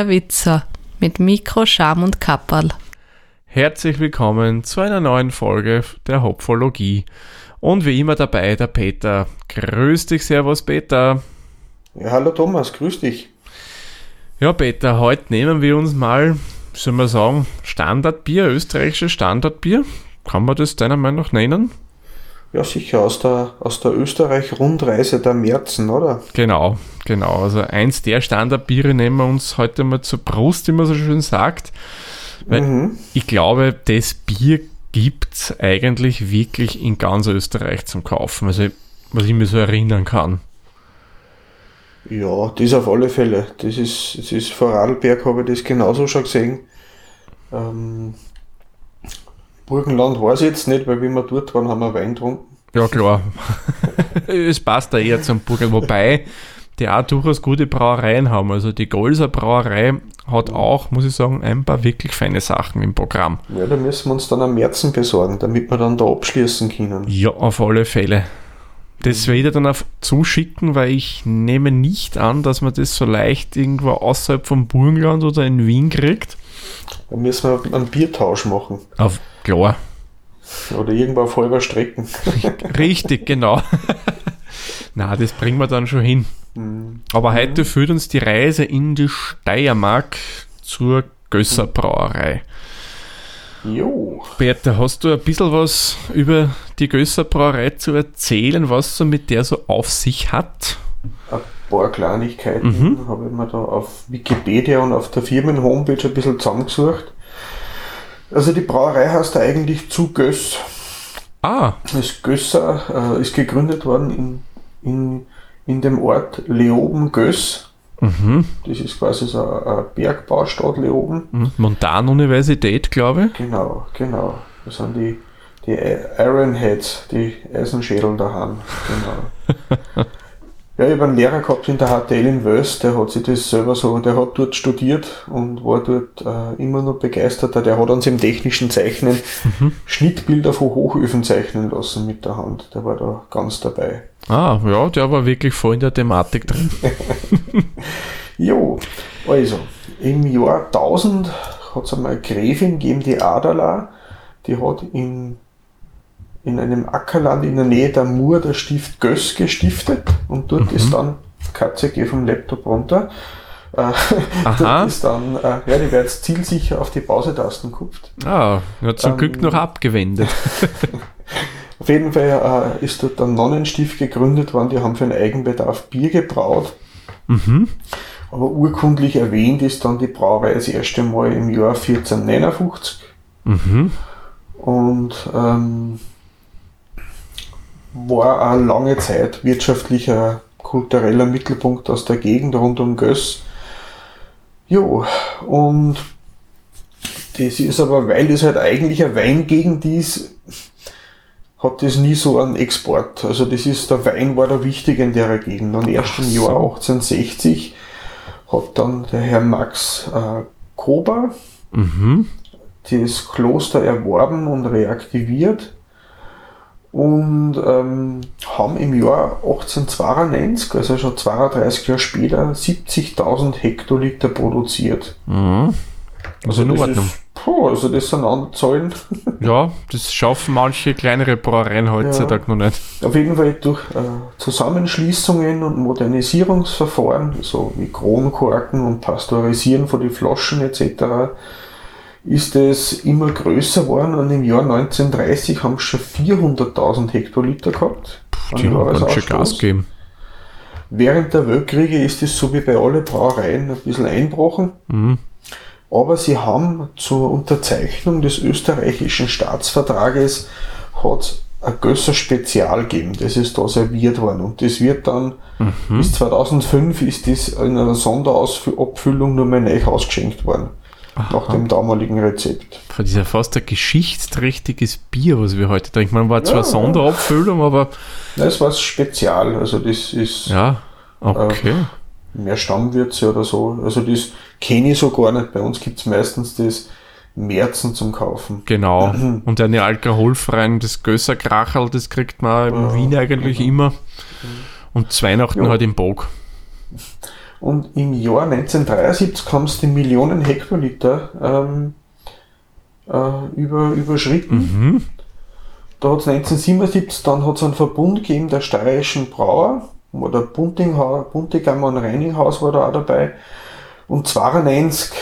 der Witzer mit Mikro, Scham und Kapperl. Herzlich willkommen zu einer neuen Folge der Hopfologie. Und wie immer dabei der Peter. Grüß dich, Servus Peter. Ja, hallo Thomas, grüß dich. Ja, Peter, heute nehmen wir uns mal, soll man sagen, Standardbier, österreichisches Standardbier. Kann man das deiner Meinung nach nennen? Ja, sicher, aus der, aus der Österreich-Rundreise der Märzen, oder? Genau, genau. Also eins der Standardbiere nehmen wir uns heute mal zur Brust, wie man so schön sagt. Weil mhm. ich glaube, das Bier gibt es eigentlich wirklich in ganz Österreich zum Kaufen. Also, was ich mir so erinnern kann. Ja, das auf alle Fälle. Das ist, das ist vor Radlberg habe ich das genauso schon gesehen. Ähm, Burgenland weiß ich jetzt nicht, weil wie wir dort waren, haben wir Wein getrunken. Ja, klar. es passt da eher zum Burgenland. Wobei die auch durchaus gute Brauereien haben. Also die Golser Brauerei hat auch, muss ich sagen, ein paar wirklich feine Sachen im Programm. Ja, da müssen wir uns dann am Märzen besorgen, damit wir dann da abschließen können. Ja, auf alle Fälle. Das werde ich dann auch zuschicken, weil ich nehme nicht an, dass man das so leicht irgendwo außerhalb vom Burgenland oder in Wien kriegt. Da müssen wir einen Biertausch machen. Auf, klar. Oder irgendwo auf halber Strecken. Richtig, genau. Na, das bringen wir dann schon hin. Mhm. Aber heute führt uns die Reise in die Steiermark zur Gösser Brauerei. Jo. Bertha, hast du ein bisschen was über die Gösser Brauerei zu erzählen, was so mit der so auf sich hat? Ein paar Kleinigkeiten mhm. habe ich mir da auf Wikipedia und auf der Firmen-Homepage ein bisschen zusammengesucht. Also die Brauerei heißt eigentlich zu Göss. Ah. Das Gösser äh, ist gegründet worden in, in, in dem Ort Leoben-Göss. Mhm. Das ist quasi so eine Bergbaustadt Leoben. Mhm. Montanuniversität, glaube ich. Genau, genau. Das sind die, die Ironheads, die Eisenschädel daheim. Genau. Ja, ich habe einen Lehrer gehabt in der HTL in Wös, der hat sich das selber so, der hat dort studiert und war dort äh, immer noch begeisterter. Der hat uns im technischen Zeichnen mhm. Schnittbilder von Hochöfen zeichnen lassen mit der Hand. Der war da ganz dabei. Ah, ja, der war wirklich voll in der Thematik drin. jo, also, im Jahr 1000 hat es einmal eine Gräfin gegeben, die Adala, die hat in in einem Ackerland in der Nähe der Mur der Stift Göss gestiftet und dort mhm. ist dann Katze, geh vom Laptop runter. Äh, dort ist dann, äh, ja, die wird jetzt zielsicher auf die Pausetasten gekupft. Ah, ja, zum ähm, Glück noch abgewendet. auf jeden Fall äh, ist dort ein Nonnenstift gegründet worden, die haben für einen Eigenbedarf Bier gebraut. Mhm. Aber urkundlich erwähnt ist dann die Brauerei das erste Mal im Jahr 1459. Mhm. Und ähm, war eine lange Zeit wirtschaftlicher, kultureller Mittelpunkt aus der Gegend rund um Göss. Jo, und das ist aber, weil das halt eigentlich eine Weingegend ist, hat das nie so einen Export. Also das ist, der Wein war da wichtig in der Gegend. Und erst im Jahr 1860 hat dann der Herr Max äh, Kober mhm. das Kloster erworben und reaktiviert und ähm, haben im Jahr 1892, also schon 32 Jahre später, 70.000 Hektoliter produziert. Mhm. Also, also in Ordnung. Ist, puh, also das sind andere Zahlen. ja, das schaffen manche kleinere Brauereien heutzutage ja, noch nicht. Auf jeden Fall durch äh, Zusammenschließungen und Modernisierungsverfahren, so wie Kronkorken und Pasteurisieren von den Flaschen etc., ist es immer größer geworden und im Jahr 1930 haben schon 400.000 Hektoliter gehabt. Puh, die haben ganz schön Gas gegeben. Während der Weltkriege ist es so wie bei allen Brauereien ein bisschen einbrochen. Mhm. Aber sie haben zur Unterzeichnung des österreichischen Staatsvertrages hat ein Gösser Spezial geben. Das ist da serviert worden. Und das wird dann mhm. bis 2005 ist das in einer Sonderausabfüllung nur mehr neu ausgeschenkt worden. Aha. nach dem damaligen Rezept. Das ist ja fast ein geschichtsträchtiges Bier, was wir heute trinken. Man war zwar ja, Sonderabfüllung, aber. Das war Spezial, also das ist. Ja, okay. Äh, mehr Stammwürze oder so. Also das kenne ich so gar nicht. Bei uns gibt es meistens das Märzen zum Kaufen. Genau. Mhm. Und eine alkoholfreien, das Gösserkrachel, das kriegt man in ja, Wien eigentlich genau. immer. Und zu Weihnachten ja. halt im Bog. Und im Jahr 1973 haben sie die Millionen Hektoliter ähm, äh, über, überschritten. Mhm. Da hat es 1977, dann hat es einen Verbund gegeben der steirischen Brauer, oder Buntigammer und Reininghaus war da auch dabei. Und 92,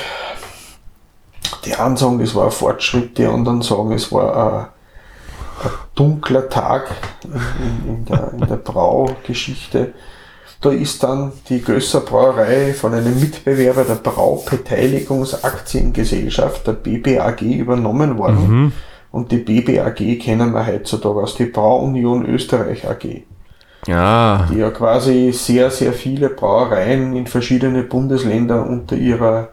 die einen sagen, das war ein Fortschritt, die anderen sagen, es war ein, ein dunkler Tag in, in, in, der, in der Braugeschichte. Da ist dann die Gösser Brauerei von einem Mitbewerber der Braubeteiligungsaktiengesellschaft, der BBAG, übernommen worden. Mhm. Und die BBAG kennen wir heutzutage als die Brauunion Österreich AG, Ja, die ja quasi sehr, sehr viele Brauereien in verschiedene Bundesländer unter ihrer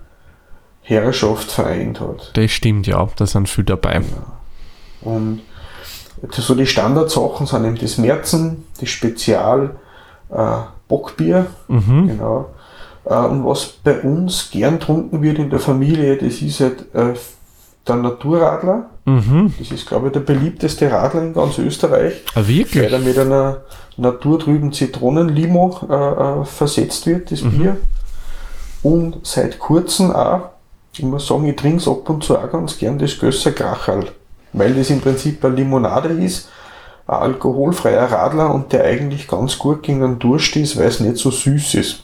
Herrschaft vereint hat. das stimmt ja, da sind viele dabei. Und so die Standardsachen sind eben das Märzen, das Spezial, äh, Bockbier, Mhm. genau. Äh, und was bei uns gern trunken wird in der Familie, das ist halt äh, der Naturradler. Mhm. Das ist, glaube ich, der beliebteste Radler in ganz Österreich, Ah, weil wirklich? er mit einer naturtrüben Zitronenlimo äh, äh, versetzt wird, das Bier. Und seit kurzem auch, ich muss sagen, ich trinke es ab und zu auch ganz gern, das Gösser Kracherl. Weil das im Prinzip eine Limonade ist, ein alkoholfreier Radler und der eigentlich ganz gut gegen den Durst ist, weil es nicht so süß ist.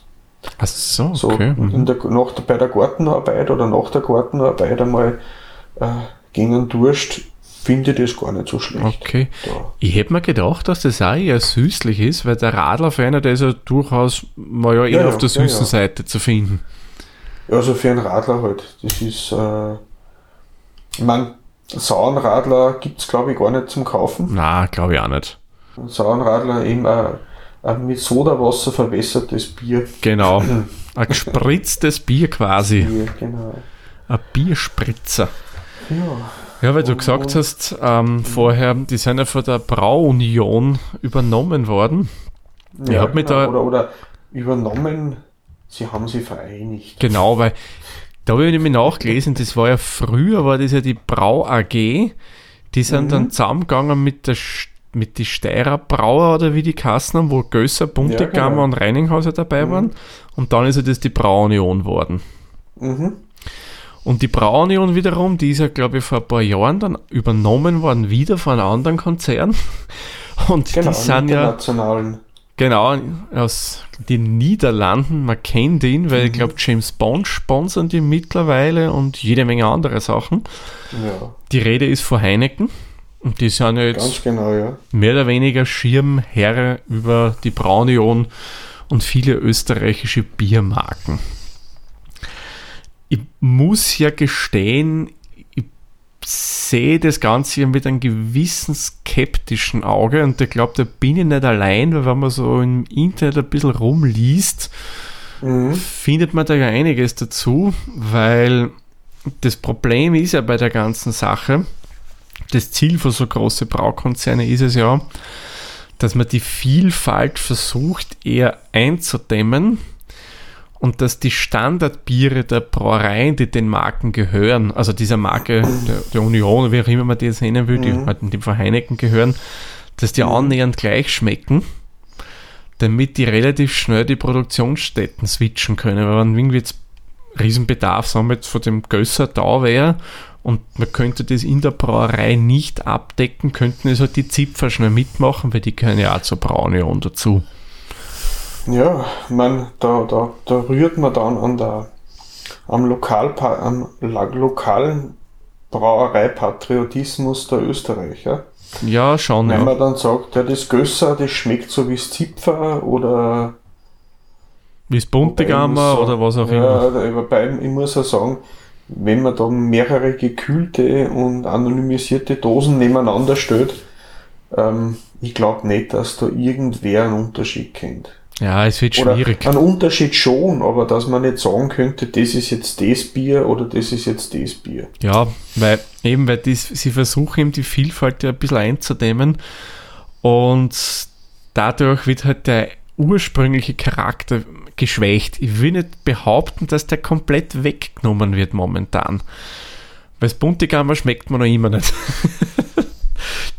Ach so, So okay. Mhm. in der, nach, bei der Gartenarbeit oder nach der Gartenarbeit einmal äh, gegen den Durst finde ich das gar nicht so schlecht. Okay. Da. Ich hätte mir gedacht, dass das auch eher süßlich ist, weil der Radler für einer, der ist ja durchaus mal ja eher Ja, auf der süßen ja. Seite zu finden. Ja, also für einen Radler halt. Das ist, äh, ich mein, sauren Radler gibt's glaube ich gar nicht zum Kaufen. Na, glaube ich auch nicht. Einen sauren Radler eben ein, ein mit Sodawasser verwässertes Bier. Genau. Ein gespritztes Bier quasi. Bier genau. Ein Bierspritzer. Ja. Ja, weil du gesagt hast ähm, vorher, die sind ja von der Brauunion übernommen worden. Ich ja hab mich genau. da- oder, oder übernommen, sie haben sie vereinigt. Genau, weil da habe ich nämlich nachgelesen, das war ja früher, war das ja die Brau AG, die sind dann zusammengegangen mit der mit die Steirer Brauer oder wie die Kassen haben, wo Gösser, Buntegammer genau. und Reininghauser dabei waren. Und dann ist ja das die Brauunion worden. Mhm. Und die Brauunion wiederum, die ist ja, glaube ich, vor ein paar Jahren dann übernommen worden, wieder von einem anderen Konzern. Und Genau, die sind ja, internationalen. Genau, aus den Niederlanden, man kennt ihn, weil ich glaube, James Bond sponsern die mittlerweile und jede Menge andere Sachen. Ja, Die Rede ist von Heineken. Und die sind ja jetzt genau, ja. mehr oder weniger Schirmherr über die Braunion und viele österreichische Biermarken. Ich muss ja gestehen, sehe das Ganze ja mit einem gewissen skeptischen Auge und ich glaube, da bin ich nicht allein, weil wenn man so im Internet ein bisschen rumliest, Mhm. findet man da ja einiges dazu, weil das Problem ist ja bei der ganzen Sache, das Ziel für so große Braukonzerne ist es ja, dass man die Vielfalt versucht eher einzudämmen und dass die Standardbiere der Brauereien, die den Marken gehören, also dieser Marke der, der Union, wie auch immer man die jetzt nennen will, die Mhm. halt in dem Fall Heineken gehören, dass die annähernd gleich schmecken damit die relativ schnell die Produktionsstätten switchen können. Weil wenn irgendwie jetzt Riesenbedarf sagen wir jetzt von dem Gösser da wäre und man könnte das in der Brauerei nicht abdecken, könnten es halt die Zipfer schnell mitmachen, weil die gehören ja auch zur Braunion dazu. Ja, mein, da, da, da rührt man dann an der, am, Lokal, am lokalen Brauereipatriotismus der Österreicher. Ja, schon, Wenn ja. man dann sagt, ja, das Gösser, das schmeckt so wie das Zipfer oder Wie das Buntegammer muss oder was auch sagen, immer. Ja, wobei ich muss auch sagen, wenn man da mehrere gekühlte und anonymisierte Dosen nebeneinander stellt, ähm, ich glaube nicht, dass da irgendwer einen Unterschied kennt. Ja, es wird Oder schwierig. einen Unterschied schon, aber dass man nicht sagen könnte, das ist jetzt das Bier oder das ist jetzt das Bier. Ja, weil eben, weil die, sie versuchen eben die Vielfalt ja ein bisschen einzudämmen und dadurch wird halt der ursprüngliche Charakter geschwächt. Ich will nicht behaupten, dass der komplett weggenommen wird momentan. Weil das Buntegammer schmeckt mir noch immer nicht.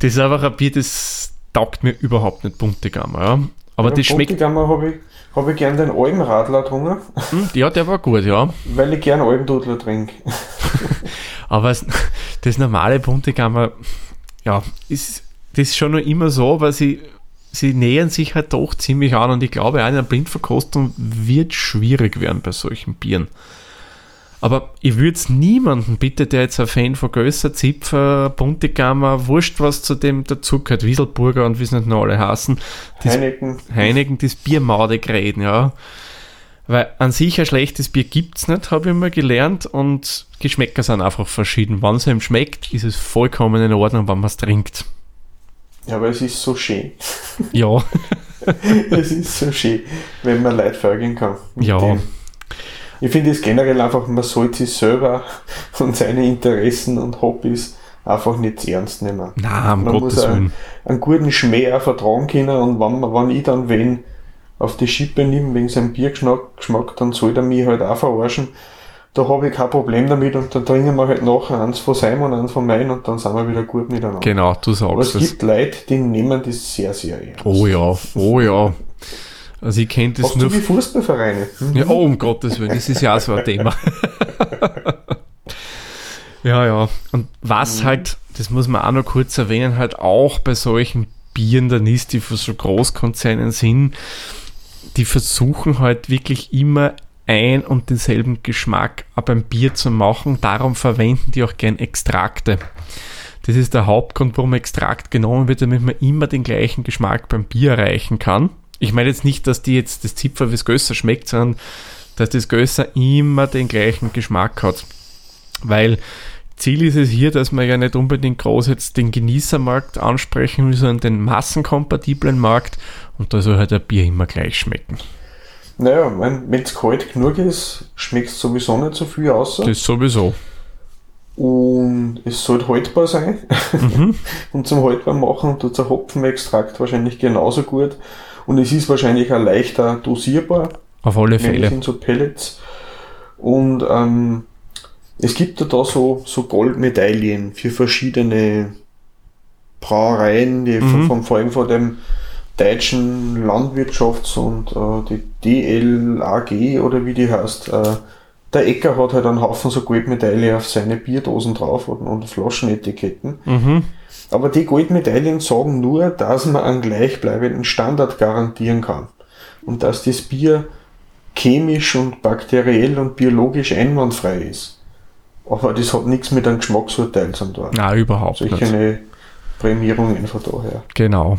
das ist einfach ein Bier, das taugt mir überhaupt nicht Buntegammer. Ja. Aber Ja, das schmeckt Buntigammer habe ich, habe ich gern den Almradler drungen, Hm, Ja, der war gut, ja. weil ich gern Almdudler trinke. Aber das normale Buntegammer, ja, ist das ist schon noch immer so, weil sie, sie nähern sich halt doch ziemlich an und ich glaube, der Blindverkostung wird schwierig werden bei solchen Bieren. Aber ich würde es niemanden, bitte, der jetzt ein Fan von Gösser, Zipfer, Buntegammer, wurscht was zu dem dazugehört, Wieselburger und wie es nicht noch alle heißen, Heineken. Heineken das Bier madig reden, ja. Weil an sich ein schlechtes Bier gibt es nicht, habe ich mal gelernt. Und Geschmäcker sind einfach verschieden. Wenn es einem schmeckt, ist es vollkommen in Ordnung, wenn man es trinkt. Ja, aber es ist so schön. Ja, es ist so schön, wenn man Leute folgen kann. Ja. dem. Ich finde es generell einfach, man sollte sich selber und seine Interessen und Hobbys einfach nicht ernst nehmen. na, um Man Gottes muss einen, einen guten Schmäh auch vertragen können und wenn, wenn ich dann wen auf die Schippe nehme wegen seinem Biergeschmack, Geschmack, dann soll er mich halt auch verarschen. Da habe ich kein Problem damit und dann trinken wir halt nachher eins von seinem und eins von meinem und dann sind wir wieder gut miteinander. Genau, du Aber es sagst es. gibt Leute, die nehmen das sehr, sehr ernst. Oh ja, oh ja. Also ich kenne das Hast nur du die Fußballvereine? Hm? Ja, oh, um Gottes Willen, das ist ja auch so ein Thema. ja, ja. Und was halt, das muss man auch noch kurz erwähnen, halt auch bei solchen Bieren dann ist, die für so Großkonzernen sind, die versuchen halt wirklich immer ein und denselben Geschmack auch beim Bier zu machen. Darum verwenden die auch gern Extrakte. Das ist der Hauptgrund, warum Extrakt genommen wird, damit man immer den gleichen Geschmack beim Bier erreichen kann. Ich meine jetzt nicht, dass die jetzt das Zipfer wie das Gösser schmeckt, sondern dass das Gösser immer den gleichen Geschmack hat. Weil Ziel ist es hier, dass man ja nicht unbedingt groß jetzt den Genießermarkt ansprechen will, sondern den massenkompatiblen Markt und da soll halt ein Bier immer gleich schmecken. Naja, wenn es kalt genug ist, schmeckt es sowieso nicht so viel aus. Das sowieso. Und es sollte haltbar sein. Mhm. und zum haltbar machen tut der Hopfenextrakt wahrscheinlich genauso gut. Und es ist wahrscheinlich auch leichter dosierbar. Auf alle Fälle. in so Pellets. Und ähm, es gibt ja da so, so Goldmedaillen für verschiedene Brauereien, die Mhm. von, vor allem von dem deutschen Landwirtschafts- und äh, die DLAG oder wie die heißt. Äh, der Ecker hat halt einen Haufen so Goldmedaille auf seine Bierdosen drauf und, und Flaschenetiketten. Mhm. Aber die Goldmedaillen sagen nur, dass man einen gleichbleibenden Standard garantieren kann. Und dass das Bier chemisch und bakteriell und biologisch einwandfrei ist. Aber das hat nichts mit einem Geschmacksurteil zu tun. Na, überhaupt Solche nicht. eine Prämierungen von daher. Genau.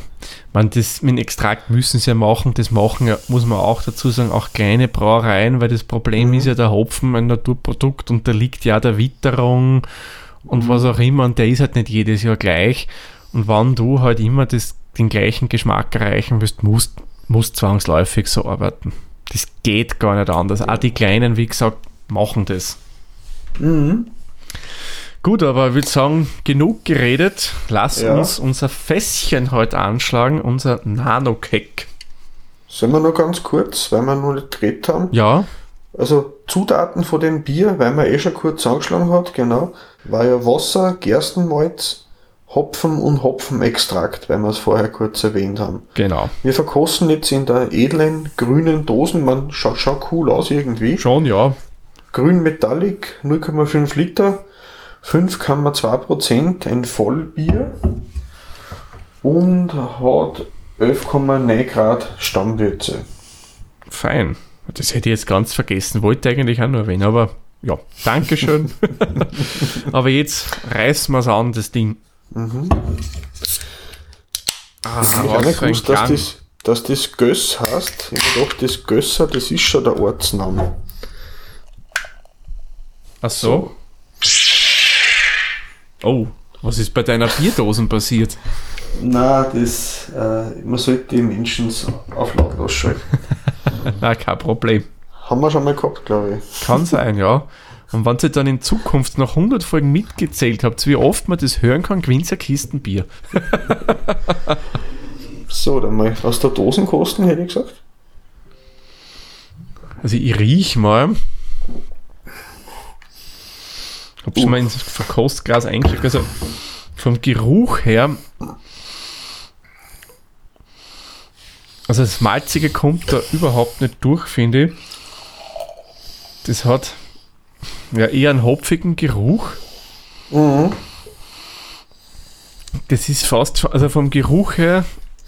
Man, das mit dem Extrakt müssen sie ja machen. Das machen ja, muss man auch dazu sagen, auch kleine Brauereien, weil das Problem Mhm. ist ja der Hopfen ein Naturprodukt und der liegt ja der Witterung und Mhm. was auch immer und der ist halt nicht jedes Jahr gleich. Und wenn du halt immer das, den gleichen Geschmack erreichen willst, musst, musst zwangsläufig so arbeiten. Das geht gar nicht anders. Auch die Kleinen, wie gesagt, machen das. Mhm. Gut, aber ich würde sagen, genug geredet. Lass Ja. uns unser Fässchen heute anschlagen, unser Nanokeck. Sollen wir noch ganz kurz, weil wir noch nicht geredet haben. Ja, Also Zutaten von dem Bier, weil man eh schon kurz angeschlagen hat, genau, war ja Wasser, Gerstenmalz, Hopfen und Hopfenextrakt, weil wir es vorher kurz erwähnt haben. genau. Wir verkosten jetzt in der edlen grünen Dosen, man schaut, schaut cool aus irgendwie. Schon, ja. Grün Metallic, 0,5 Liter, 5,2 Prozent, ein Vollbier und hat 11,9 Grad Stammwürze. Fein. Das hätte ich jetzt ganz vergessen. Wollte eigentlich auch nur erwähnen, aber ja, Dankeschön. aber jetzt reißen wir es an, das Ding. Ah, Ich habe nicht gewusst, dass das, dass das Göss heißt. Ich habe gedacht, das Gösser, das ist schon der Ortsname. Ach so. Oh, was ist bei deiner Bierdosen passiert? Nein, das, äh, man sollte die Menschen auf lautlos schalten. Na, kein Problem. Haben wir schon mal gehabt, glaube ich. Kann sein, ja. Und wenn ihr dann in Zukunft noch 100 Folgen mitgezählt habt, wie oft man das hören kann, gewinnt ihr Kisten Bier. So, dann mal aus der Dosenkosten, hätte ich gesagt. Also ich riech mal. Hab schon mal ins Verkostglas eingeschickt. Also vom Geruch her also das Malzige kommt da überhaupt nicht durch, finde ich. Das hat ja eher einen hopfigen Geruch. Mhm. Das ist fast, also vom Geruch her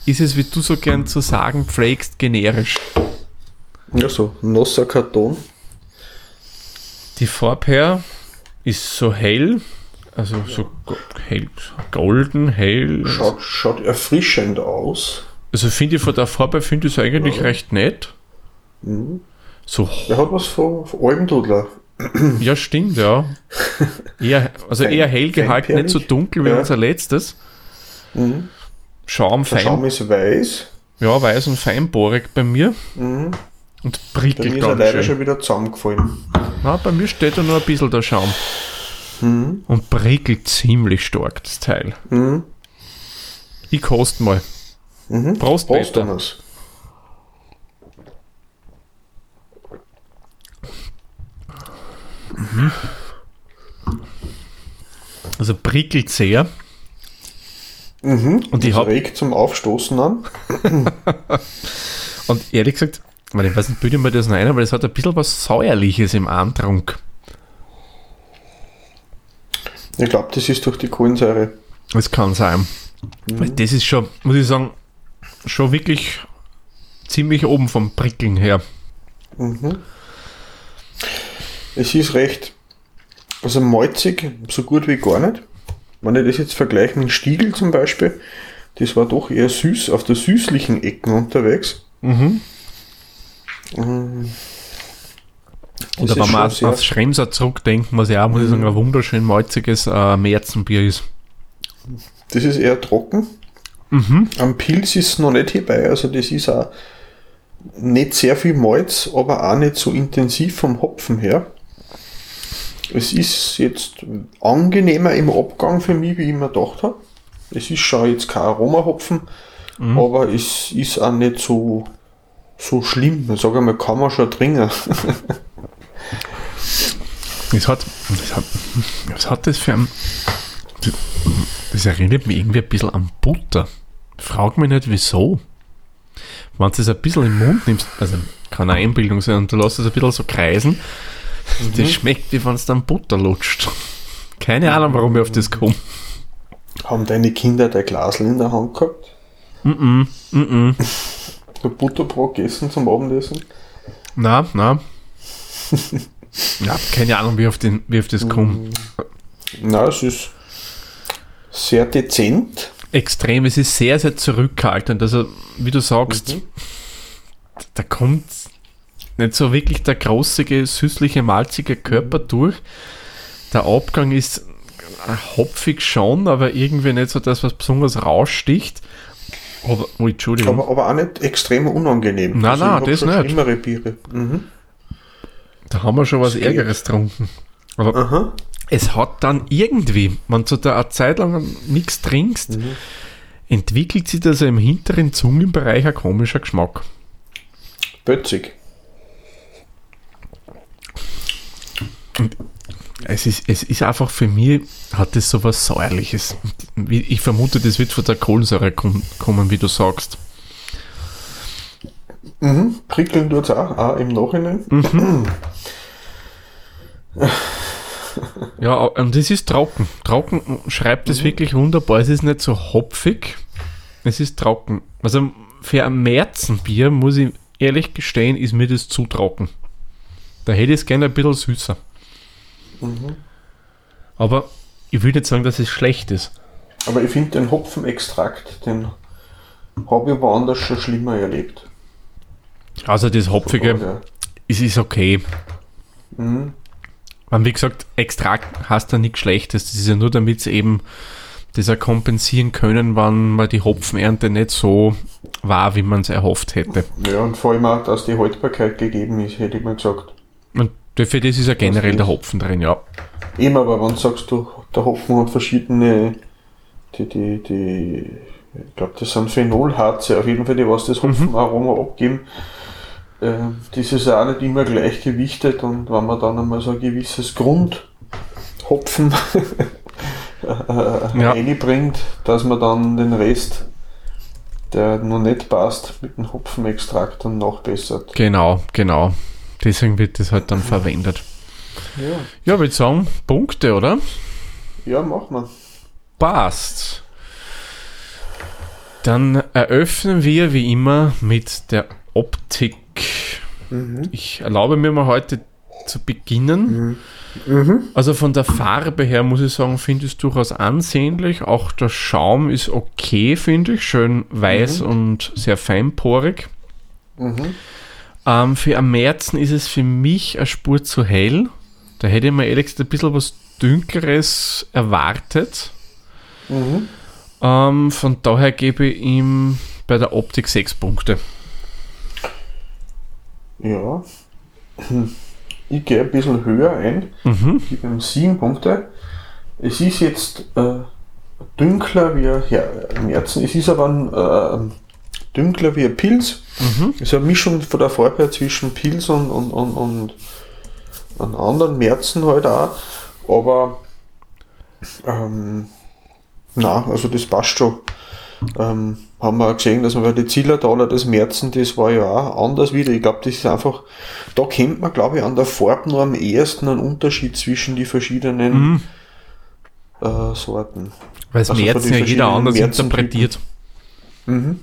ist es, wie du so gern zu sagen pflegst, generisch. Ja, so nasser Karton. Die Farbe her ist so hell, also so go- hell, golden, hell. Schaut, schaut erfrischend aus. Also finde ich von der Farbe finde ich es eigentlich recht nett. So, Der hat was von, von Almdudler. ja stimmt, ja. Eher, also Fein- eher hell gehalten, nicht so dunkel wie Ja. unser letztes. Schaum Der fein, Schaum ist weiß. ja, weiß und feinbohrig bei mir. Mhm. Und Bei mir prickelt ist er leider schön. schon wieder zusammengefallen. Na, bei mir steht da nur ein bisschen der Schaum. Und prickelt ziemlich stark, das Teil. Mhm. Ich koste mal. Mhm. Prost, Prost, Peter. Also prickelt sehr. Mhm. Und ich Das hab- regt zum Aufstoßen an. Und ehrlich gesagt, weil ich weiß nicht, bilde ich mir das noch ein, aber es hat ein bisschen was Säuerliches im Antrunk. Ich glaube, das ist durch die Kohlensäure. Das kann sein. Weil Das ist schon, muss ich sagen, schon wirklich ziemlich oben vom Prickeln her. Es ist recht, also malzig, so gut wie gar nicht. Wenn ich das jetzt vergleiche mit Stiegel zum Beispiel, das war doch eher süß, auf der süßlichen Ecken unterwegs. Mhm. Oder ist wenn man sehr- aufs Schremser zurückdenken, was ja auch, muss ich sagen, ein wunderschön malziges äh, Märzenbier ist. Das ist eher trocken. Mhm. Am Pilz ist noch nicht hierbei, also das ist auch nicht sehr viel Malz, aber auch nicht so intensiv vom Hopfen her. Es ist jetzt angenehmer im Abgang für mich, wie ich mir gedacht habe. Es ist schon jetzt kein Aromahopfen, aber es ist auch nicht so, so schlimm. Ich sage mal, kann man schon trinken. Es hat, es hat, was hat das für ein. Das erinnert mich irgendwie ein bisschen an Butter. Frag mich nicht wieso. Wenn du es ein bisschen im Mund nimmst, also kann eine Einbildung sein, und du lässt es ein bisschen so kreisen, das schmeckt wie wenn es dann Butter lutscht. Keine Ahnung, warum ich auf das komme. Haben deine Kinder dein Glasl in der Hand gehabt? Mhm, mhm. Der Butterbrot gegessen zum Abendessen? Na, na. Ja, keine Ahnung, wie auf, den, wie auf das komme. Na, es ist sehr dezent. extrem, es ist sehr, sehr zurückhaltend. Also, wie du sagst, da kommt nicht so wirklich der große, süßliche, malzige Körper durch. Der Abgang ist hopfig schon, aber irgendwie nicht so das, was besonders raussticht. Aber, oh, Entschuldigung. Aber, aber auch nicht extrem unangenehm. Nein, nein, ich hab das nicht. Schlimmere Biere. Mhm. da haben wir schon was Stimmt. Ärgeres getrunken. Aber Aha. es hat dann irgendwie, wenn du da eine Zeit lang nichts trinkst, entwickelt sich das im hinteren Zungenbereich ein komischer Geschmack. Bötzig. Es ist, es ist einfach für mich, hat es so was Säuerliches. Ich vermute, das wird von der Kohlensäure kom- kommen, wie du sagst. Mhm. Prickeln tut es auch, auch im Nachhinein. Ja, und es ist trocken. Trocken schreibt es wirklich wunderbar. Es ist nicht so hopfig. Es ist trocken. Also für ein Märzenbier, muss ich ehrlich gestehen, ist mir das zu trocken. Da hätte ich es gerne ein bisschen süßer. Aber ich will nicht sagen, dass es schlecht ist. Aber ich finde den Hopfenextrakt, den habe ich woanders schon schlimmer erlebt. Also das Hopfige, Ja. es ist okay. Mhm. Und wie gesagt, Extrakt hast da nichts Schlechtes. Das ist ja nur, damit sie eben das auch kompensieren können, wenn man die Hopfenernte nicht so war, wie man es erhofft hätte. ja, und vor allem auch, dass die Haltbarkeit gegeben ist, hätte ich mal gesagt. Für das ist ja generell der Hopfen drin, ja. Eben, aber wenn du sagst, du, der Hopfen hat verschiedene, die, die, die, ich glaube, das sind Phenolharze, auf jeden Fall, die was das Hopfenaroma abgeben. Äh, das ist ja auch nicht immer gleichgewichtet und wenn man dann einmal so ein gewisses Grundhopfen Ja. reinbringt, dass man dann den Rest der noch nicht passt, mit dem Hopfenextrakt dann nachbessert. Genau, genau. Deswegen wird das halt dann verwendet. Ja, Ja, würde sagen, Punkte, oder? ja mach mal. Passt. Dann eröffnen wir wie immer mit der Optik. Ich erlaube mir mal heute zu beginnen. Also von der Farbe her muss ich sagen, finde ich es durchaus ansehnlich. Auch der Schaum ist okay, finde ich. Schön weiß und sehr feinporig. Ähm, für am Märzen ist es für mich eine Spur zu hell. Da hätte ich mir ehrlich gesagt ein bisschen was Dünkleres erwartet. Ähm, von daher gebe ich ihm bei der Optik 6 Punkte. Ja. Ich gehe ein bisschen höher ein. Mhm. Ich gebe ihm 7 Punkte. Es ist jetzt äh, dünkler wie Her Märzen. Es ist aber ein, äh, dünkler wie ein Pilz. Es ist eine Mischung von der Farbe her zwischen Pilz und, und, und, und einem anderen Märzen halt auch. Aber ähm, na, also das passt schon. Ähm, haben wir auch gesehen, dass wir bei den Zillertaler das Märzen, das war ja auch anders wieder. Ich glaube, das ist einfach, da kennt man, glaube ich, an der Farbe nur am ehesten einen Unterschied zwischen die verschiedenen äh, Sorten. Weil es Also Märzen ja jeder anders Märzentypen. interpretiert. Mhm.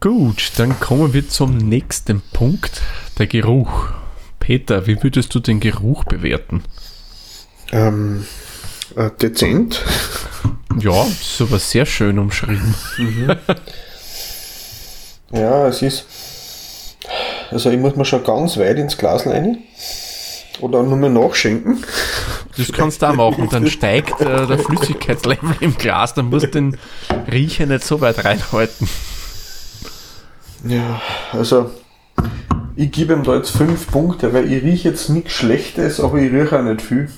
Gut, dann kommen wir zum nächsten Punkt, der Geruch. Peter, wie würdest du den Geruch bewerten? Ähm, äh, dezent. Ja, ist aber sehr schön umschrieben. Ja, es ist. Also ich muss mir schon ganz weit ins Glas rein. Oder nur mal nachschenken. Das kannst du auch machen. Dann steigt äh, der Flüssigkeitslevel im Glas. Dann musst du den Riecher nicht so weit reinhalten. Ja, also ich gebe ihm da jetzt fünf Punkte, weil ich rieche jetzt nichts Schlechtes, aber ich rieche auch nicht viel.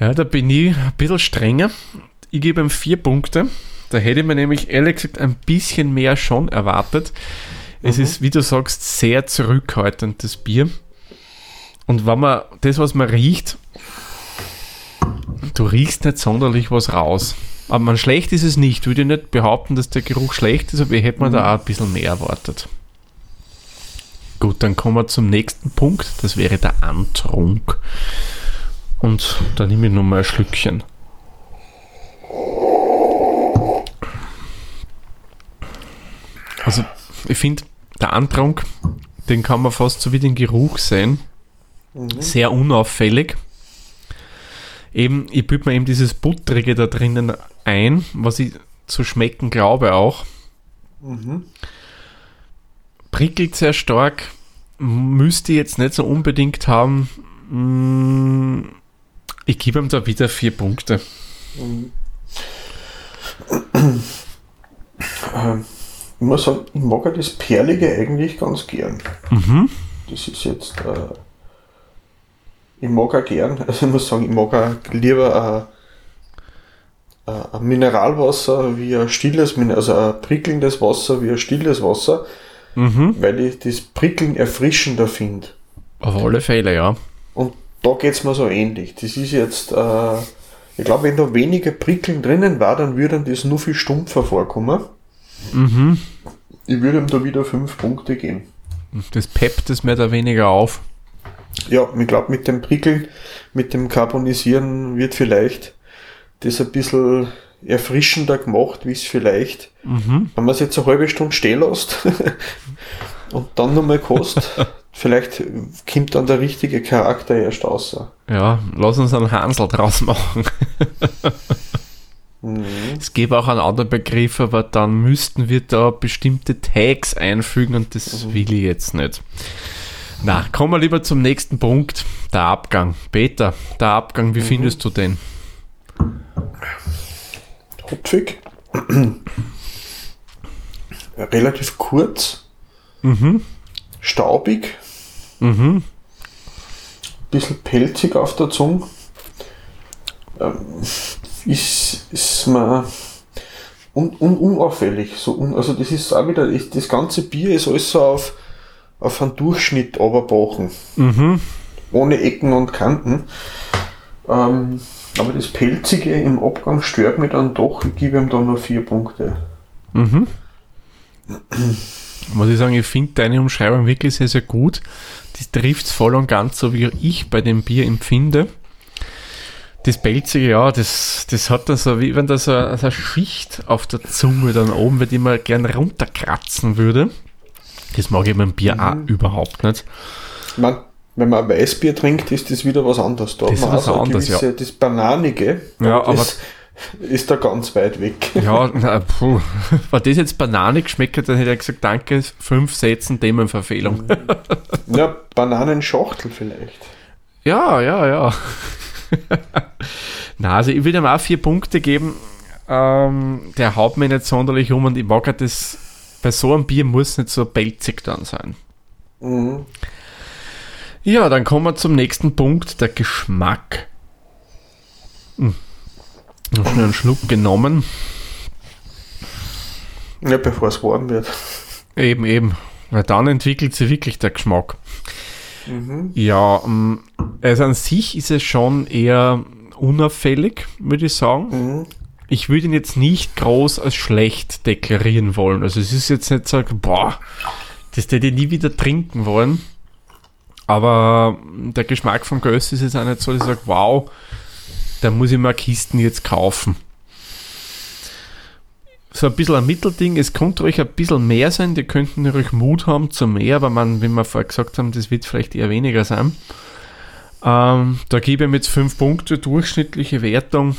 Ja, da bin ich ein bisschen strenger. Ich gebe ihm vier Punkte. Da hätte ich mir nämlich ehrlich gesagt ein bisschen mehr schon erwartet. Es ist, wie du sagst, sehr zurückhaltend, das Bier. Und wenn man das, was man riecht, du riechst nicht sonderlich was raus. Aber man schlecht ist es nicht. Würde ich nicht behaupten, dass der Geruch schlecht ist, aber ich hätte mir da auch ein bisschen mehr erwartet. Gut, dann kommen wir zum nächsten Punkt. Das wäre der Antrunk. Und da nehme ich nochmal ein Schlückchen. Also, ich finde, der Antrunk, den kann man fast so wie den Geruch sehen. Sehr unauffällig. Eben, ich bilde mir eben dieses Buttrige da drinnen ein, was ich zu schmecken glaube auch. Prickelt sehr stark, müsste jetzt nicht so unbedingt haben. Mm, Ich gebe ihm da wieder vier Punkte. Ähm, ich muss sagen, ich mag ja das Perlige eigentlich ganz gern. Mhm. Das ist jetzt. Äh, ich mag auch gern, also ich muss sagen, ich mag auch lieber äh, äh, ein Mineralwasser wie ein stilles, also ein prickelndes Wasser wie ein stilles Wasser, Mhm. weil ich das Prickeln erfrischender finde. Auf alle Fälle, ja. Und da geht es mir so ähnlich. Das ist jetzt, äh, ich glaube, wenn da weniger Prickeln drinnen war, dann würde ihm das nur viel stumpfer vorkommen. Mhm. Ich würde ihm da wieder fünf Punkte geben. Das peppt es mehr oder weniger auf. Ja, ich glaube, mit dem Prickeln, mit dem Carbonisieren wird vielleicht das ein bisschen erfrischender gemacht, wie es vielleicht, Mhm. wenn man es jetzt eine halbe Stunde stehen lässt und dann nochmal kostet, vielleicht kommt dann der richtige Charakter erst raus. Ja, lass uns einen Hansel draus machen. Mhm. Es gäbe auch einen anderen Begriff, aber dann müssten wir da bestimmte Tags einfügen und das will ich jetzt nicht. Na, kommen wir lieber zum nächsten Punkt, der Abgang. Peter, der Abgang, wie findest du den? Hopfig. Relativ kurz, Mhm, staubig, mhm, bisschen pelzig auf der Zunge. Ähm, ist, ist mir un, un, unauffällig. So un, also das ist auch wieder, ist, das ganze Bier ist alles so auf, auf einen Durchschnitt aber Ohne Ecken und Kanten. Ähm, Aber das Pelzige im Abgang stört mich dann doch. Ich gebe ihm da nur vier Punkte. Mhm. Muss ich sagen, ich finde deine Umschreibung wirklich sehr, sehr gut. Die trifft es voll und ganz so, wie ich bei dem Bier empfinde. Das Pelzige, ja, das, das hat dann so, wie wenn da so eine, so eine Schicht auf der Zunge dann oben wird, die man gern runterkratzen würde. Das mag ich beim Bier auch überhaupt nicht. Man, wenn man ein Weißbier trinkt, ist das wieder was anderes. Da Das ist was anderes, gewisse, Das Bananige, Ja, das ist da ganz weit weg. Ja, na, puh. Wenn das jetzt Banane geschmeckt hat, dann hätte er gesagt, danke, fünf Sätzen Themenverfehlung. Ja, Bananenschachtel vielleicht. Ja, ja, ja. Na, also ich würde ihm auch vier Punkte geben. Ähm, der haut mich nicht sonderlich um und ich mag halt das, bei so einem Bier muss nicht so pelzig dann sein. Mhm. Ja, dann kommen wir zum nächsten Punkt, der Geschmack. Hm. Noch schnell einen Schluck genommen. Ja, bevor es warm wird. Eben, eben. Weil dann entwickelt sich wirklich der Geschmack. Mhm. Ja, ähm, also an sich ist es schon eher unauffällig, würde ich sagen. Mhm. Ich würde ihn jetzt nicht groß als schlecht deklarieren wollen. Also es ist jetzt nicht so, boah, das hätte ich nie wieder trinken wollen. Aber der Geschmack von Göss ist jetzt auch nicht so, dass ich sage, wow, da muss ich mal Kisten jetzt kaufen. So ein bisschen ein Mittelding, es könnte euch ein bisschen mehr sein, die könnten ruhig Mut haben zu mehr, aber man, wie wir vorher gesagt haben, das wird vielleicht eher weniger sein. Ähm, da gebe ich ihm jetzt 5 Punkte durchschnittliche Wertung,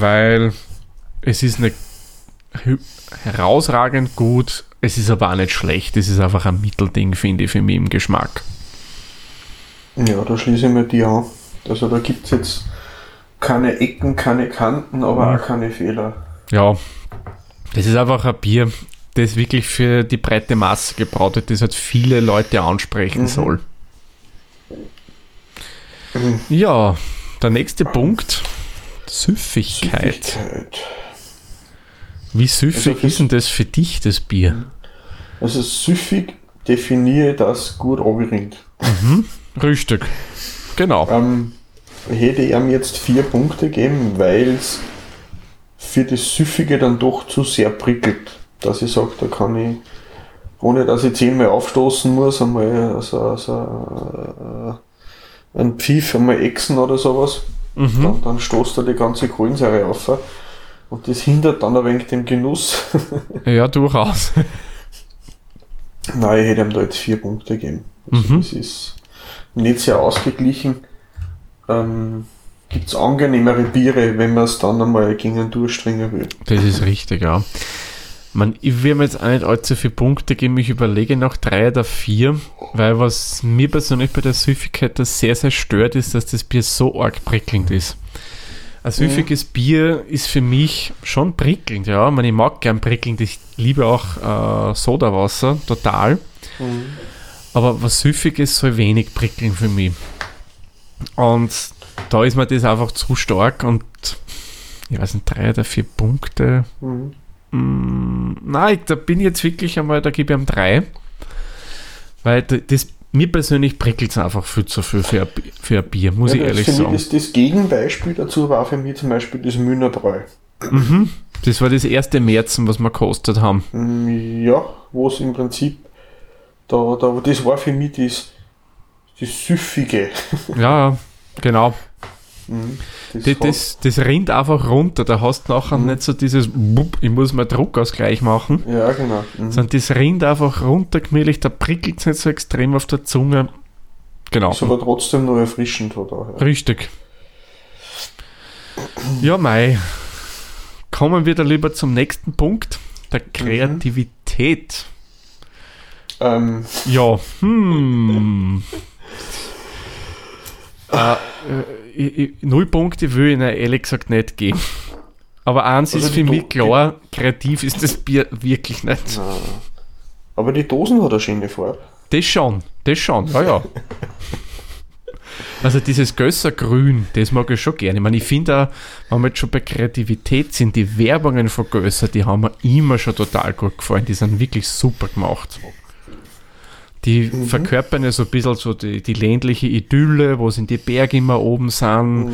weil es ist nicht hü- herausragend gut, es ist aber auch nicht schlecht, es ist einfach ein Mittelding, finde ich, für mich im Geschmack. Ja, da schließe ich mir die an. Also da gibt es jetzt keine Ecken, keine Kanten, aber Mhm. auch keine Fehler. Ja, das ist einfach ein Bier, das wirklich für die breite Masse gebraut wird, das halt viele Leute ansprechen Mhm. soll. Mhm. Ja, der nächste Punkt, Süffigkeit. Süffigkeit. Wie süffig Also ist denn das für dich, das Bier? Also süffig definiere ich das gut runterrinnt. Frühstück. Genau. Ähm, hätte ich ihm jetzt vier Punkte geben, weil es für das Süffige dann doch zu sehr prickelt. Dass ich sage, da kann ich, ohne dass ich zehnmal aufstoßen muss, einmal so, so äh, ein Pfiff, einmal Echsen oder sowas, Mhm. dann, dann stoßt er die ganze Kohlensäure auf. Und das hindert dann ein wenig den Genuss. Ja, durchaus. Nein, ich hätte ihm da jetzt vier Punkte gegeben. Also Mhm. Das ist nicht sehr ausgeglichen. Ähm, Gibt es angenehmere Biere, wenn man es dann einmal gegen einen durchstringen will. Das ist richtig, ja. Man, ich will mir jetzt auch nicht allzu viele Punkte geben. Ich überlege noch drei oder vier, weil was mir persönlich bei der Süffigkeit das sehr, sehr stört, ist, dass das Bier so arg prickelnd ist. Ein süffiges Bier ist für mich schon prickelnd, ja. Ich, meine, ich mag gern prickelnd. Ich liebe auch äh, Sodawasser, total. Aber was Süffiges soll wenig prickeln für mich. Und da ist mir das einfach zu stark und ich weiß nicht, drei oder vier Punkte. Mhm. Mm, Nein, da bin ich jetzt wirklich einmal, da gebe ich ihm drei. Weil das, mir persönlich prickelt es einfach viel zu viel für ein, für ein Bier, muss ich Ja, das ehrlich sagen. Das, das Gegenbeispiel dazu war für mich zum Beispiel das Mühnerbräu. Mhm. Das war das erste Märzen, was wir gekostet haben. Mm, Ja, wo es im Prinzip, da, da, das war für mich das, das Süffige. Ja, genau. Mhm. Das Das, das, rinnt einfach runter. Da hast du nachher Mhm. nicht so dieses, ich muss mal Druckausgleich machen. ja, genau. Mhm. Sondern das rinnt einfach runter gemütlich, da prickelt es nicht so extrem auf der Zunge. Genau. Ist aber trotzdem nur erfrischend von daher. Richtig. Ja, Mai. Kommen wir da lieber zum nächsten Punkt, der Kreativität. Ähm, Ja, hm. äh, äh, ich, ich, null Punkte will ich Ihnen ehrlich gesagt nicht geben. Aber eins Also ist für mich klar, kreativ ist das Bier wirklich nicht. na. aber die Dosen hat eine schöne Farbe. Das schon, das schon, ja, ja. Also dieses Gösser-Grün, das mag ich schon gerne. Ich meine, ich finde auch, wenn wir jetzt schon bei Kreativität sind, die Werbungen von Gösser, die haben mir immer schon total gut gefallen. Die sind wirklich super gemacht. Die verkörpern ja so ein bisschen so die, die ländliche Idylle, wo sind die Berge immer oben sind.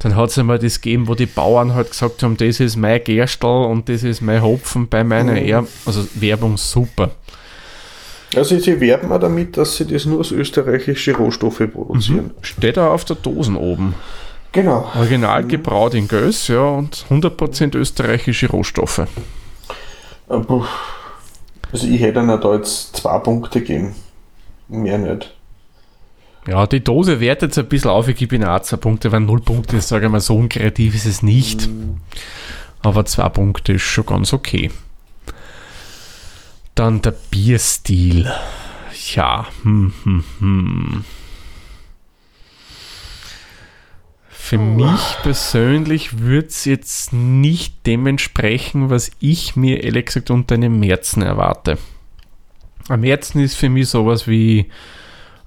Dann hat es einmal das gegeben, wo die Bauern halt gesagt haben, das ist mein Gerstl und das ist mein Hopfen bei meiner Mhm. Erbe. Also Werbung super. Also sie werben auch damit, dass sie das nur aus österreichische Rohstoffe produzieren. Steht auch auf der Dosen oben. Genau. Original gebraut in Göss, ja, und 100% österreichische Rohstoffe. Äh. Also ich hätte ihnen da jetzt zwei Punkte geben. Mehr nicht. Ja, die Dose wertet jetzt ein bisschen auf, ich gebe ihnen auch zwei Punkte, weil null Punkte ist, sage ich mal, so unkreativ ist es nicht. Aber zwei Punkte ist schon ganz okay. Dann der Bierstil. Ja, hm, hm, hm. Für mich persönlich würde es jetzt nicht dem entsprechen, was ich mir ehrlich gesagt unter einem Märzen erwarte. Am Märzen ist für mich sowas wie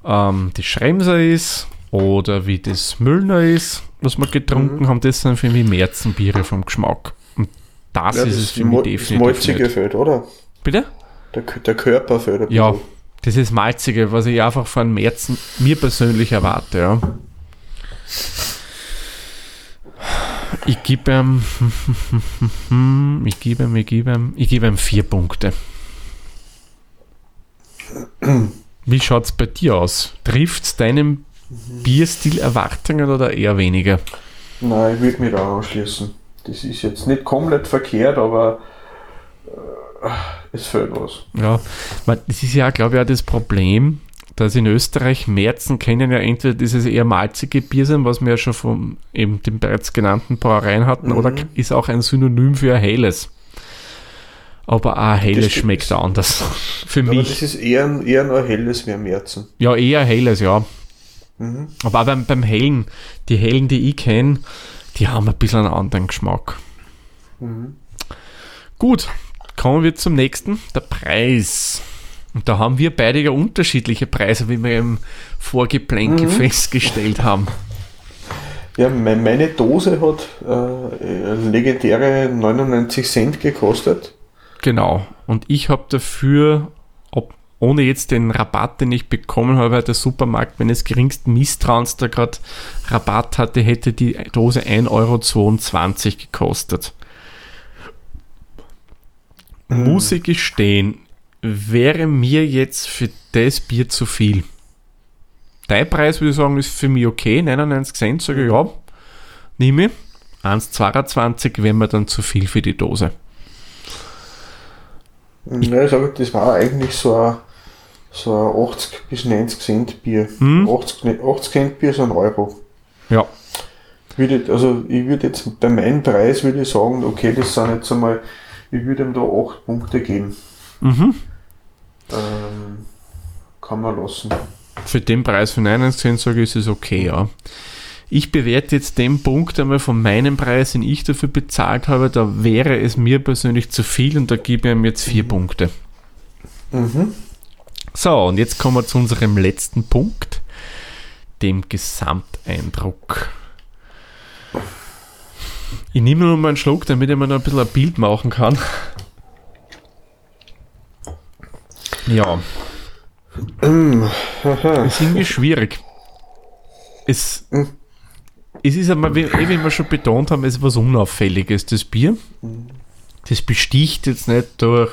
ähm, die Schremser ist oder wie das Müllner ist, was wir getrunken haben. Das sind für mich Märzenbiere vom Geschmack. Und das Ja, ist das, es für mich das definitiv Malzige nicht. fehlt, oder? Bitte? Der, der Körper ein Ja, bisschen. das ist Malzige, was ich einfach von Märzen mir persönlich erwarte, ja. Ich gebe ihm, ich gebe ihm, ich gebe ihm, ich gebe ihm vier Punkte. Wie schaut es bei dir aus? Trifft es deinem Bierstil Erwartungen oder eher weniger? Nein, ich würde mich da anschließen. Das ist jetzt nicht komplett verkehrt, aber äh, es fehlt was. Ja, das ist ja, glaube ich, auch das Problem, dass in Österreich Märzen kennen ja entweder dieses eher malzige Bier sein, was wir ja schon von eben den bereits genannten Brauereien hatten, Mhm. oder ist auch ein Synonym für ein helles. Aber auch ein helles schmeckt anders. Für Aber mich. das ist eher, ein- eher nur helles wie am Märzen. Ja, eher helles, ja. Mhm. Aber auch beim, beim hellen, die hellen, die ich kenne, die haben ein bisschen einen anderen Geschmack. Mhm. Gut, kommen wir zum nächsten, der Preis. Und da haben wir beide ja unterschiedliche Preise, wie wir im Vorgeplänkel Mhm. festgestellt haben. Ja, me- meine Dose hat äh, legendäre 99 Cent gekostet. Genau. Und ich habe dafür, ob, ohne jetzt den Rabatt, den ich bekommen habe, weil der Supermarkt meines geringsten Misstrauens da gerade Rabatt hatte, hätte die Dose 1,22 Euro gekostet. Muss ich gestehen, wäre mir jetzt für das Bier zu viel. Dein Preis würde ich sagen, ist für mich okay. 99 Cent sage ich ja, nehme ich. 1,22 wäre mir dann zu viel für die Dose. Ja, ich sage, das war eigentlich so ein, so ein 80 bis 90 Cent Bier. Hm? 80, ne- 80 Cent Bier ist ein Euro. Ja, Würde, also ich würde jetzt bei meinem Preis würde ich sagen, okay, das sind jetzt einmal, ich würde ihm da 8 Punkte geben. mhm. Ähm, kann man lassen. für den Preis von 99 Cent sage ich, ist es okay, ja. Ich bewerte jetzt den Punkt einmal von meinem Preis, den ich dafür bezahlt habe, da wäre es mir persönlich zu viel und da gebe ich ihm jetzt vier Punkte. Mhm. So, und jetzt kommen wir zu unserem letzten Punkt, dem Gesamteindruck. Ich nehme nur mal einen Schluck, damit ich mir noch ein bisschen ein Bild machen kann. Ja, Haha. ist irgendwie schwierig. Es, Mhm. Es ist aber, wie, eh, wie wir schon betont haben, es ist was Unauffälliges, das Bier. Das besticht jetzt nicht durch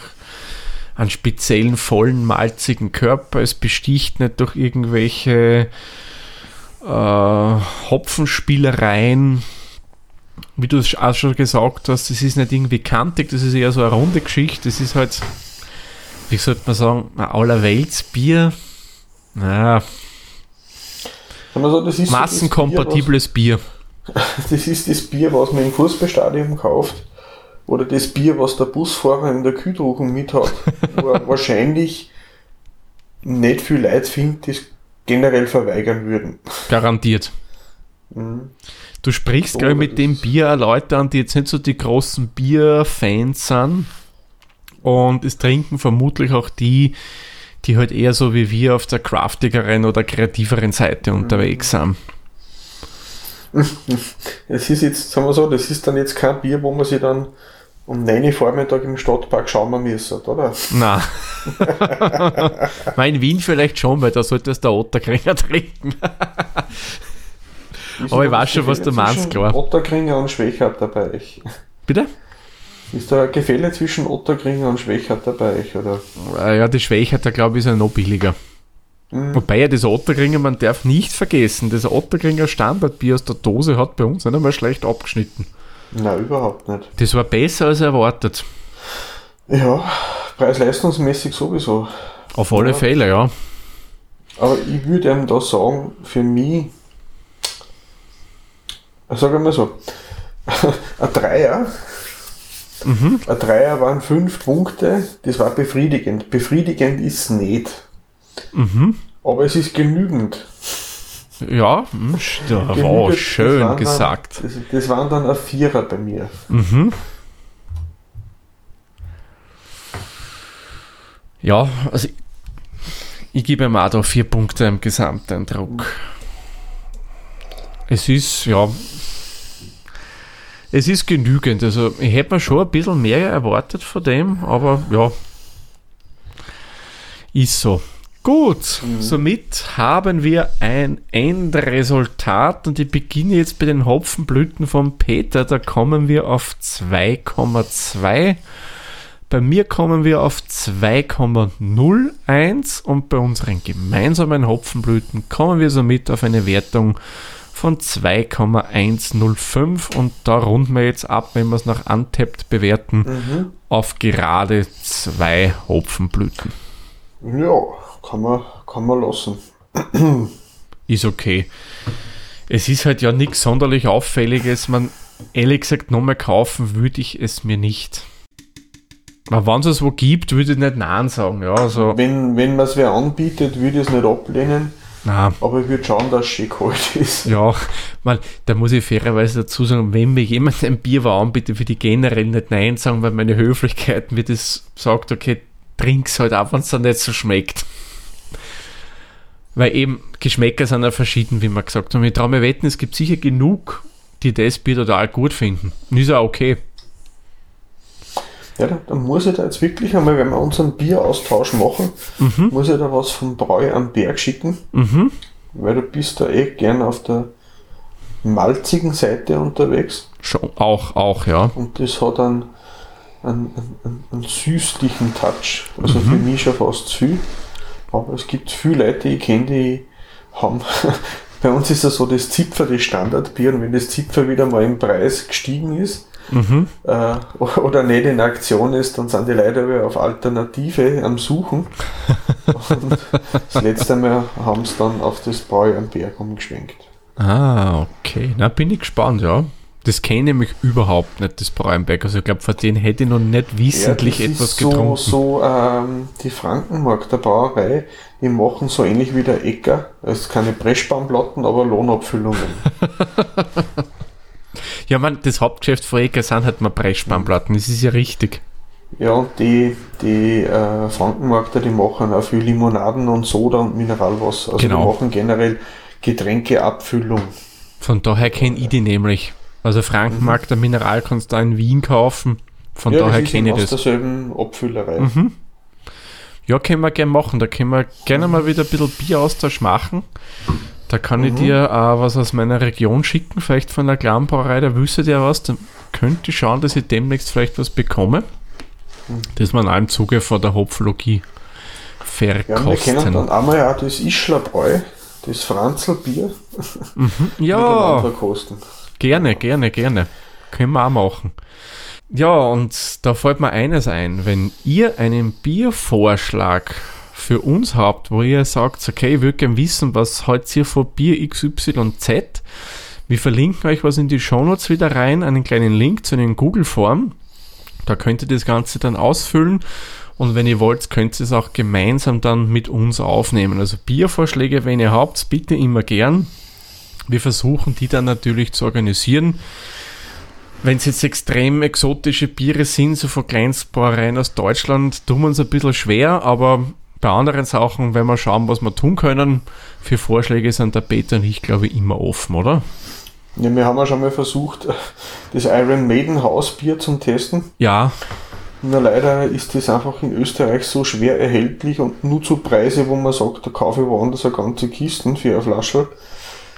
einen speziellen vollen malzigen Körper, es besticht nicht durch irgendwelche äh, Hopfenspielereien. Wie du es auch schon gesagt hast, es ist nicht irgendwie kantig, das ist eher so eine runde Geschichte. Das ist halt, wie sollte man sagen, ein allerweltsbier. Naja, Sagen, das ist so das massenkompatibles Bier. Was, das ist das Bier, was man im Fußballstadion kauft. Oder das Bier, was der Busfahrer in der Kühltruchung mit hat. wo er wahrscheinlich nicht viel Leute finden, die es generell verweigern würden. Garantiert. Mhm. Du sprichst, glaube ich, mit dem Bier Leute an, die jetzt nicht so die großen Bierfans sind. Und es trinken vermutlich auch die, die halt eher so wie wir auf der craftigeren oder kreativeren Seite Mhm. unterwegs sind. Es ist jetzt, sagen wir so, das ist dann jetzt kein Bier, wo man sich dann um 9 Uhr Vormittag im Stadtpark schauen müssen, oder? Na. Mal in Wien vielleicht schon, weil da solltest du der Otterkringer trinken. Aber ich weiß schon, was du meinst, klar. Otterkringer und Schwächert dabei? Bitte? Ist da ein Gefälle zwischen Otterkringer und Schwächert dabei euch, oder? Äh, Ja, die Schwächheit, da glaube ich, ist ja noch billiger. Mhm. Wobei ja das Otterkringer, man darf nicht vergessen, das Otterkringer Standardbier aus der Dose hat bei uns nicht einmal schlecht abgeschnitten. Nein, überhaupt nicht. Das war besser als erwartet. Ja, preis-leistungsmäßig sowieso. Auf alle Ja. Fälle, ja. Aber ich würde ihm da sagen, für mich, sagen wir mal so, ein Dreier, Mhm. ein Dreier waren fünf Punkte, das war befriedigend. Befriedigend ist es nicht, Mhm. aber es ist genügend. Ja, hm, ja, wow, das schön waren gesagt. Dann, das, das waren dann ein Vierer bei mir. Mhm. Ja, also ich, ich gebe ihm auch da vier Punkte im Gesamteindruck. Es ist, ja, es ist genügend. Also ich hätte mir schon ein bisschen mehr erwartet von dem, aber ja, ist so. Gut, somit haben wir ein Endresultat und ich beginne jetzt bei den Hopfenblüten von Peter. Da kommen wir auf 2,2. Bei mir kommen wir auf 2,01 und bei unseren gemeinsamen Hopfenblüten kommen wir somit auf eine Wertung von 2,105 und da runden wir jetzt ab, wenn wir es nach Untapped bewerten, Mhm. auf gerade zwei Hopfenblüten. Ja, kann man, kann man lassen. Ist okay. Es ist halt ja nichts sonderlich Auffälliges. Man, ehrlich gesagt, nochmal kaufen würde ich es mir nicht. Wenn es es wo gibt, würde ich nicht Nein sagen. Ja, also, Wenn, wenn man es wer anbietet, würde ich es nicht ablehnen, na, aber ich würde schauen, dass es schön kalt ist. ja, man, da muss ich fairerweise dazu sagen, wenn mir jemand ein Bierwar anbietet, würde ich generell nicht Nein sagen, weil meine Höflichkeit mir das sagt, okay, trink's halt auch, wenn es dann nicht so schmeckt. Weil eben Geschmäcker sind ja verschieden, wie wir gesagt haben. Ich traue mir wetten, es gibt sicher genug, die das Bier total gut finden. Und ist auch okay. Ja, dann, dann muss ich da jetzt wirklich einmal, wenn wir unseren Bieraustausch machen, muss ich da was vom Bräu am Berg schicken, Mhm. weil du bist da eh gern auf der malzigen Seite unterwegs Schon, auch, auch, ja. und das hat einen, einen, einen, einen süßlichen Touch. Also für mich schon fast zu viel. Aber es gibt viele Leute, die ich kenne, die haben. Bei uns ist ja so das Zipfer das Standardbier und wenn das Zipfer wieder mal im Preis gestiegen ist, Mhm. äh, oder nicht in Aktion ist, dann sind die Leute auf Alternative am Suchen. Und das letzte Mal haben sie dann auf das Bräu am Berg umgeschwenkt. Ah, okay. Na, bin ich gespannt, ja. Das kenne ich nämlich überhaupt nicht, das Braunberg. Also ich glaube, von denen hätte ich noch nicht wissentlich das etwas so, getrunken. so ähm, die Frankenmark der Brauerei, die machen so ähnlich wie der Ecker. Es ist keine Pressbahnplatten, aber Lohnabfüllungen. Ja, man, das Hauptgeschäft von Ecker sind halt mal Pressspannplatten, das ist ja richtig. Ja, und die, die äh, Frankenmarkter, die machen auch viel Limonaden und Soda und Mineralwasser. Also Genau. die machen generell Getränkeabfüllung. Von daher kenne ich die nämlich. Also Frankenmarkt, der Mineral kannst du auch in Wien kaufen. Von ja, daher das kenne ich eben aus das. derselben Abfüllerei. Mhm. Ja, können wir gerne machen. Da können wir gerne mal wieder ein bisschen Bieraustausch machen. Da kann ich Mhm. dir auch was aus meiner Region schicken, vielleicht von der kleinen Brauerei, da wüsste der was. Dann könnte ich schauen, dass ich demnächst vielleicht was bekomme. Mhm. Das man auch im Zuge von der Hopflogie Ja, wir kennen verkosten. dann einmal auch das Ischlerbräu, das Franzlbier, Ja, miteinander kosten. Gerne, gerne, gerne. Können wir auch machen. Ja, und da fällt mir eines ein. Wenn ihr einen Biervorschlag für uns habt, wo ihr sagt, okay, ich würde gerne wissen, was haltet ihr von Bier XYZ, wir verlinken euch was in die Shownotes wieder rein, einen kleinen Link zu einem Google-Form. Da könnt ihr das Ganze dann ausfüllen und wenn ihr wollt, könnt ihr es auch gemeinsam dann mit uns aufnehmen. Also Biervorschläge, wenn ihr habt, bitte immer gern. Wir versuchen die dann natürlich zu organisieren. Wenn es jetzt extrem exotische Biere sind, so von Kleinstbrauereien aus Deutschland, tun wir uns ein bisschen schwer, aber bei anderen Sachen, wenn wir schauen, was wir tun können, für Vorschläge sind der Peter und ich, glaube ich, immer offen, oder? Ja, wir haben ja schon mal versucht, das Iron Maiden Hausbier zum Testen. Ja, Nur leider ist das einfach in Österreich so schwer erhältlich und nur zu Preise, wo man sagt, da kaufe ich woanders eine ganze Kisten für eine Flasche.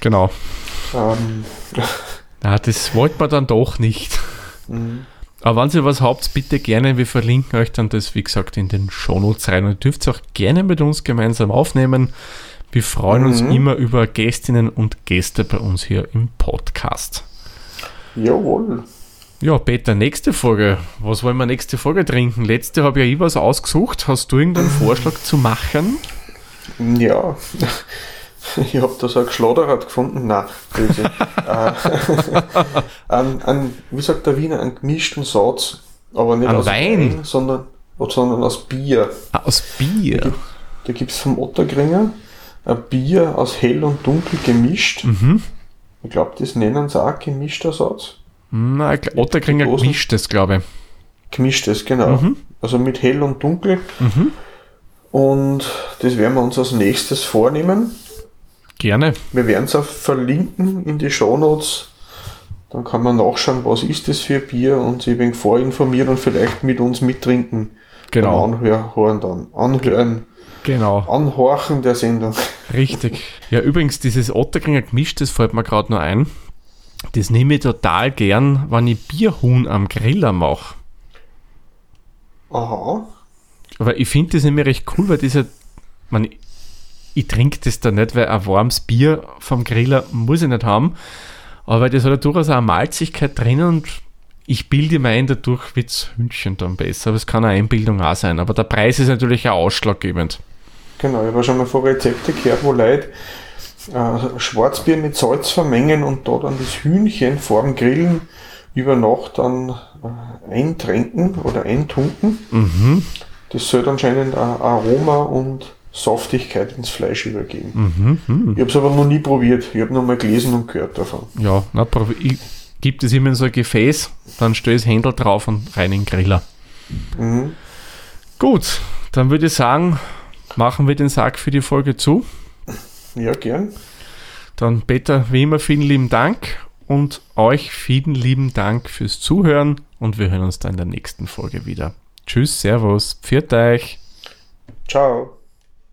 genau. Ähm, Na, das wollte man dann doch nicht. mhm. Aber wenn ihr was habt, bitte gerne, wir verlinken euch dann das, wie gesagt, in den Shownotes rein. Und ihr dürft es auch gerne mit uns gemeinsam aufnehmen. Wir freuen uns Mhm. immer über Gästinnen und Gäste bei uns hier im Podcast. Jawohl. Ja, Peter, nächste Folge. Was wollen wir nächste Folge trinken? Letzte habe ja ich was ausgesucht. Hast du irgendeinen Vorschlag zu machen? Ja. Ich habe da so ein Geschlauderrad gefunden. Nein, böse. ein, ein, wie sagt der Wiener, einen gemischten Satz. Aber nicht Ein aus Wein? sondern, sondern aus Bier. Ah, aus Bier. Da gibt es vom Ottergringer ein Bier aus hell und dunkel gemischt. Mhm. Ich glaube, das nennen sie auch gemischter Satz. Na, ich glaub, Otterkringer Dosen? gemischt das, glaube ich. Gemischtes, genau. Mhm. Also mit hell und dunkel. Mhm. Und das werden wir uns als nächstes vornehmen. Gerne. Wir werden es auch verlinken in die Shownotes. Dann kann man nachschauen, was ist das für Bier und sich wenig vorinformieren und vielleicht mit uns mittrinken. Genau. Beim Anhören dann. Anhören, Genau. anhorchen der Sendung. Richtig. Ja, übrigens, dieses Otterkringer gemischt, das fällt mir gerade nur ein. Das nehme ich total gern, wenn ich Bierhuhn am Griller mache. Aha. Aber ich finde das nämlich recht cool, weil dieser, man, ich trinke das da nicht, weil ein warmes Bier vom Griller muss ich nicht haben. Aber das hat ja durchaus auch eine Malzigkeit drin und ich bilde mir ein, dadurch wird das Hühnchen dann besser. Aber es kann eine Einbildung auch sein. Aber der Preis ist natürlich auch ausschlaggebend. Genau, ich habe schon mal von Rezepte gehört, wo Leute äh, Schwarzbier mit Salz vermengen und da dann das Hühnchen vor dem Grillen über Nacht dann äh, eintränken oder eintunken. Mhm, Das soll anscheinend ein Aroma und Saftigkeit ins Fleisch übergeben. mhm, mhm. Ich habe es aber noch nie probiert. Ich habe nur mal gelesen und gehört davon. Ja, na, ich gebe das immer in so ein Gefäß, dann stelle ich das Händel drauf und rein in den Griller. Mhm. Gut, dann würde ich sagen, machen wir den Sack für die Folge zu. Ja, gern. Dann Peter, wie immer vielen lieben Dank und euch vielen lieben Dank fürs Zuhören und wir hören uns dann in der nächsten Folge wieder. Tschüss, Servus, pfiat euch. Ciao.